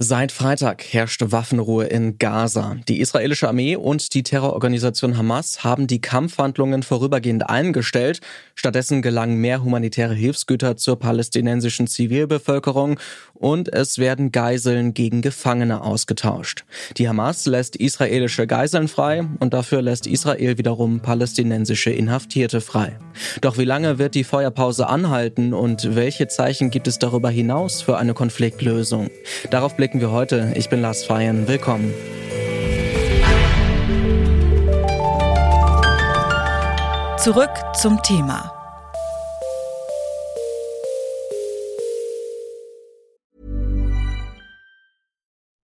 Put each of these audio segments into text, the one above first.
Seit Freitag herrscht Waffenruhe in Gaza. Die israelische Armee und die Terrororganisation Hamas haben die Kampfhandlungen vorübergehend eingestellt. Stattdessen gelangen mehr humanitäre Hilfsgüter zur palästinensischen Zivilbevölkerung und es werden Geiseln gegen Gefangene ausgetauscht. Die Hamas lässt israelische Geiseln frei und dafür lässt Israel wiederum palästinensische Inhaftierte frei. Doch wie lange wird die Feuerpause anhalten und welche Zeichen gibt es darüber hinaus für eine Konfliktlösung? Darauf blicken wir heute. Ich bin Lars Feyen. Willkommen. Zurück zum Thema.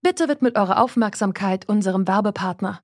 Bitte widmet eure Aufmerksamkeit unserem Werbepartner.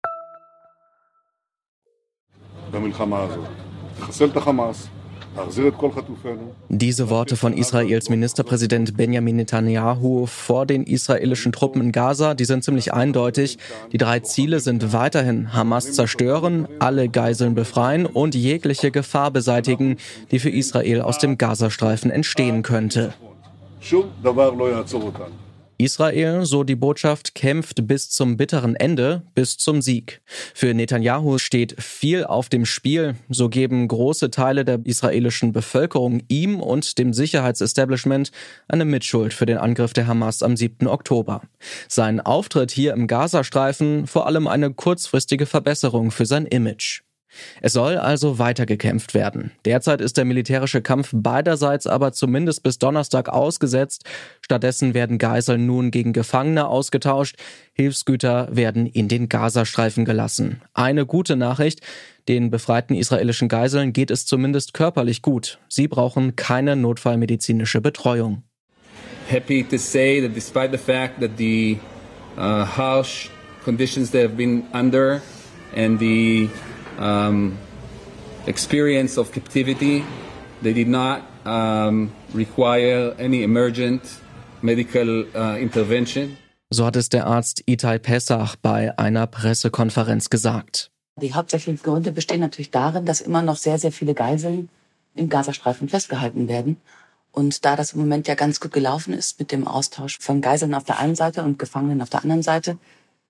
Diese Worte von Israels Ministerpräsident Benjamin Netanyahu vor den israelischen Truppen in Gaza, die sind ziemlich eindeutig. Die drei Ziele sind weiterhin Hamas zerstören, alle Geiseln befreien und jegliche Gefahr beseitigen, die für Israel aus dem Gazastreifen entstehen könnte. Israel, so die Botschaft, kämpft bis zum bitteren Ende, bis zum Sieg. Für Netanyahu steht viel auf dem Spiel. So geben große Teile der israelischen Bevölkerung ihm und dem Sicherheitsestablishment eine Mitschuld für den Angriff der Hamas am 7. Oktober. Sein Auftritt hier im Gazastreifen vor allem eine kurzfristige Verbesserung für sein Image. Es soll also weitergekämpft werden. Derzeit ist der militärische Kampf beiderseits aber zumindest bis Donnerstag ausgesetzt. Stattdessen werden Geiseln nun gegen Gefangene ausgetauscht. Hilfsgüter werden in den Gazastreifen gelassen. Eine gute Nachricht. Den befreiten israelischen Geiseln geht es zumindest körperlich gut. Sie brauchen keine notfallmedizinische Betreuung. Happy to say that despite the fact that the uh, harsh conditions they have been under and the um, experience of captivity. They did not um, require any emergent medical uh, intervention. So hat es der Arzt Itai Pessach bei einer Pressekonferenz gesagt. Die hauptsächlichen Gründe bestehen natürlich darin, dass immer noch sehr, sehr viele Geiseln im Gazastreifen festgehalten werden. Und da das im Moment ja ganz gut gelaufen ist mit dem Austausch von Geiseln auf der einen Seite und Gefangenen auf der anderen Seite,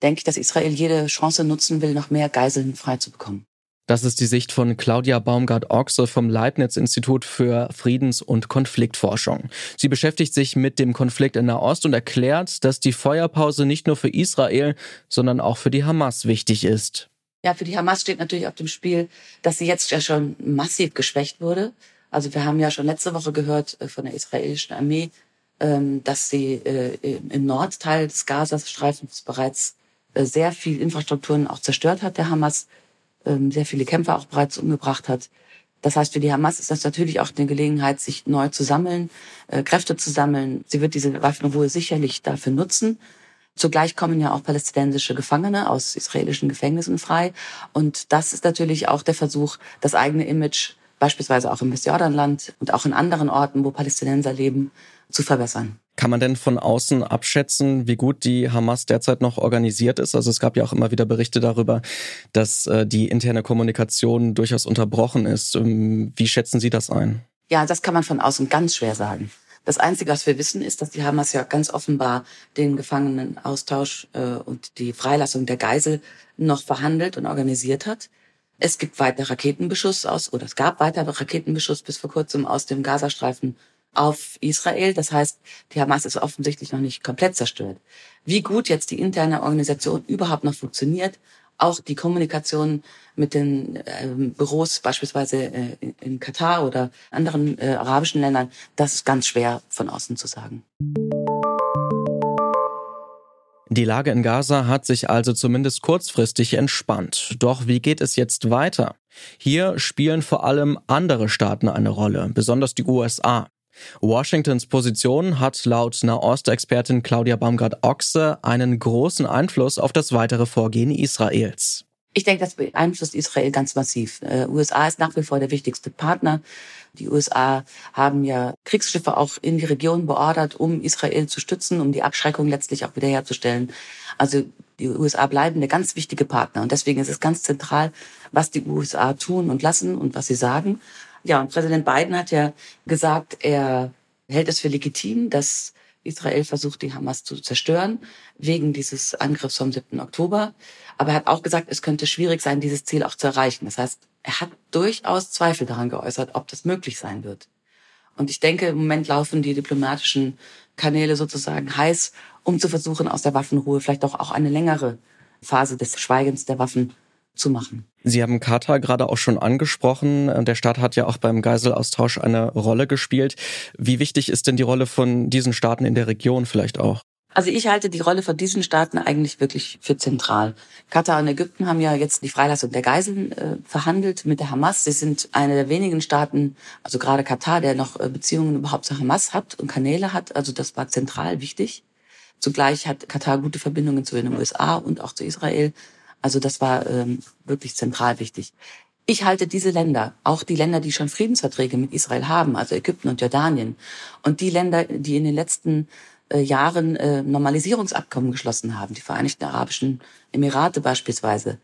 denke ich, dass Israel jede Chance nutzen will, noch mehr Geiseln freizubekommen. Das ist die Sicht von Claudia Baumgart-Ochse vom Leibniz-Institut für Friedens- und Konfliktforschung. Sie beschäftigt sich mit dem Konflikt in Nahost und erklärt, dass die Feuerpause nicht nur für Israel, sondern auch für die Hamas wichtig ist. Ja, für die Hamas steht natürlich auf dem Spiel, dass sie jetzt ja schon massiv geschwächt wurde. Also wir haben ja schon letzte Woche gehört äh, von der israelischen Armee, ähm, dass sie äh, im Nordteil des Gazastreifens bereits äh, sehr viel Infrastrukturen auch zerstört hat, der Hamas ähm, sehr viele Kämpfer auch bereits umgebracht hat. Das heißt, für die Hamas ist das natürlich auch eine Gelegenheit, sich neu zu sammeln, äh, Kräfte zu sammeln. Sie wird diese Waffenruhe sicherlich dafür nutzen. Zugleich kommen ja auch palästinensische Gefangene aus israelischen Gefängnissen frei. Und das ist natürlich auch der Versuch, das eigene Image beispielsweise auch im Westjordanland und auch in anderen Orten, wo Palästinenser leben, zu verbessern. Kann man denn von außen abschätzen, wie gut die Hamas derzeit noch organisiert ist? Also es gab ja auch immer wieder Berichte darüber, dass äh, die interne Kommunikation durchaus unterbrochen ist. Ähm, wie schätzen Sie das ein? Ja, das kann man von außen ganz schwer sagen. Das Einzige, was wir wissen, ist, dass die Hamas ja ganz offenbar den Gefangenenaustausch äh, und die Freilassung der Geisel noch verhandelt und organisiert hat. Es gibt weiter Raketenbeschuss aus, oder es gab weiter Raketenbeschuss bis vor kurzem aus dem Gazastreifen auf Israel. Das heißt, die Hamas ist offensichtlich noch nicht komplett zerstört. Wie gut jetzt die interne Organisation überhaupt noch funktioniert, auch die Kommunikation mit den äh, Büros beispielsweise äh, in Katar oder anderen äh, arabischen Ländern, das ist ganz schwer von außen zu sagen. Die Lage in Gaza hat sich also zumindest kurzfristig entspannt. Doch wie geht es jetzt weiter? Hier spielen vor allem andere Staaten eine Rolle, besonders die USA. Washingtons Position hat laut Nahost-Expertin Claudia Baumgart-Ochse einen großen Einfluss auf das weitere Vorgehen Israels. Ich denke, das beeinflusst Israel ganz massiv. Äh, USA ist nach wie vor der wichtigste Partner. Die USA haben ja Kriegsschiffe auch in die Region beordert, um Israel zu stützen, um die Abschreckung letztlich auch wiederherzustellen. Also die USA bleiben der ganz wichtige Partner. Und deswegen ist es ganz zentral, was die USA tun und lassen und was sie sagen. Ja, und Präsident Biden hat ja gesagt, er hält es für legitim, dass Israel versucht, die Hamas zu zerstören, wegen dieses Angriffs vom 7. Oktober. Aber er hat auch gesagt, es könnte schwierig sein, dieses Ziel auch zu erreichen. Das heißt, er hat durchaus Zweifel daran geäußert, ob das möglich sein wird. Und ich denke, im Moment laufen die diplomatischen Kanäle sozusagen heiß, um zu versuchen, aus der Waffenruhe vielleicht auch, auch eine längere Phase des Schweigens der Waffen zu machen. Sie haben Katar gerade auch schon angesprochen. Der Staat hat ja auch beim Geiselaustausch eine Rolle gespielt. Wie wichtig ist denn die Rolle von diesen Staaten in der Region vielleicht auch? Also ich halte die Rolle von diesen Staaten eigentlich wirklich für zentral. Katar und Ägypten haben ja jetzt die Freilassung der Geiseln äh, verhandelt mit der Hamas. Sie sind eine der wenigen Staaten, also gerade Katar, der noch äh, Beziehungen überhaupt zur Hamas hat und Kanäle hat. Also das war zentral wichtig. Zugleich hat Katar gute Verbindungen zu den USA und auch zu Israel. Also das war ähm, wirklich zentral wichtig. Ich halte diese Länder, auch die Länder, die schon Friedensverträge mit Israel haben, also Ägypten und Jordanien, und die Länder, die in den letzten äh, Jahren äh, Normalisierungsabkommen geschlossen haben, die Vereinigten Arabischen Emirate beispielsweise,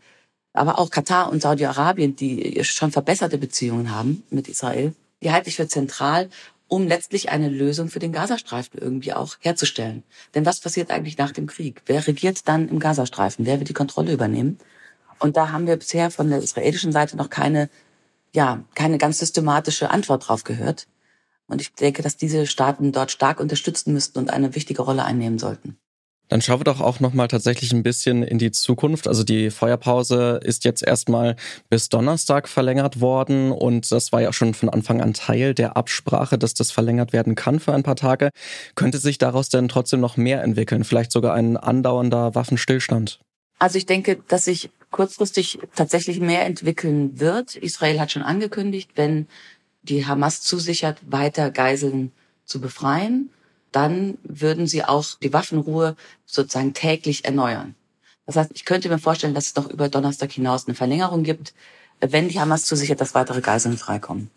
aber auch Katar und Saudi-Arabien, die schon verbesserte Beziehungen haben mit Israel, die halte ich für zentral um letztlich eine Lösung für den Gazastreifen irgendwie auch herzustellen. Denn was passiert eigentlich nach dem Krieg? Wer regiert dann im Gazastreifen? Wer wird die Kontrolle übernehmen? Und da haben wir bisher von der israelischen Seite noch keine, ja, keine ganz systematische Antwort drauf gehört. Und ich denke, dass diese Staaten dort stark unterstützen müssten und eine wichtige Rolle einnehmen sollten. Dann schauen wir doch auch noch mal tatsächlich ein bisschen in die Zukunft. Also die Feuerpause ist jetzt erstmal bis Donnerstag verlängert worden und das war ja schon von Anfang an Teil der Absprache, dass das verlängert werden kann für ein paar Tage. Könnte sich daraus denn trotzdem noch mehr entwickeln? Vielleicht sogar ein andauernder Waffenstillstand? Also ich denke, dass sich kurzfristig tatsächlich mehr entwickeln wird. Israel hat schon angekündigt, wenn die Hamas zusichert, weiter Geiseln zu befreien, dann würden sie auch die Waffenruhe sozusagen täglich erneuern. Das heißt, ich könnte mir vorstellen, dass es noch über Donnerstag hinaus eine Verlängerung gibt, wenn die Hamas zusichert, dass weitere Geiseln freikommen.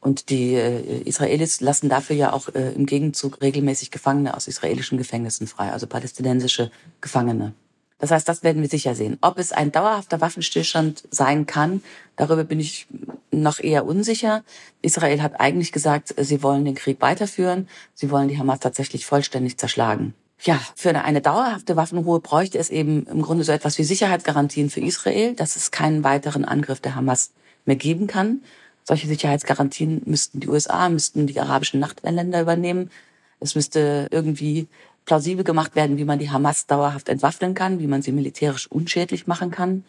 Und die äh, Israelis lassen dafür ja auch äh, im Gegenzug regelmäßig Gefangene aus israelischen Gefängnissen frei, also palästinensische Gefangene. Das heißt, das werden wir sicher sehen. Ob es ein dauerhafter Waffenstillstand sein kann, darüber bin ich noch eher unsicher. Israel hat eigentlich gesagt, sie wollen den Krieg weiterführen. Sie wollen die Hamas tatsächlich vollständig zerschlagen. Ja, für eine dauerhafte Waffenruhe bräuchte es eben im Grunde so etwas wie Sicherheitsgarantien für Israel, dass es keinen weiteren Angriff der Hamas mehr geben kann. Solche Sicherheitsgarantien müssten die USA, müssten die arabischen Nachbarländer übernehmen. Es müsste irgendwie plausibel gemacht werden, wie man die Hamas dauerhaft entwaffnen kann, wie man sie militärisch unschädlich machen kann.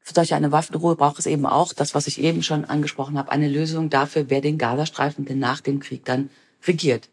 Für solche eine Waffenruhe braucht es eben auch, das, was ich eben schon angesprochen habe, eine Lösung dafür, wer den Gazastreifen denn nach dem Krieg dann regiert.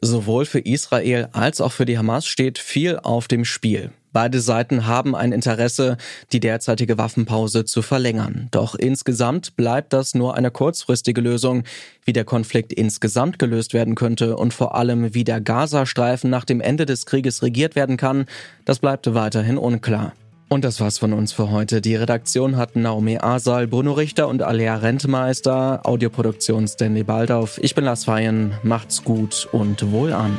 Sowohl für Israel als auch für die Hamas steht viel auf dem Spiel. Beide Seiten haben ein Interesse, die derzeitige Waffenpause zu verlängern. Doch insgesamt bleibt das nur eine kurzfristige Lösung. Wie der Konflikt insgesamt gelöst werden könnte und vor allem wie der Gazastreifen nach dem Ende des Krieges regiert werden kann, das bleibt weiterhin unklar. Und das war's von uns für heute. Die Redaktion hatten Naomi Asal, Bruno Richter und Alea Rentmeister, Audioproduktion Stanley Baldauf. Ich bin Lars Feyen. Macht's gut und wohl an.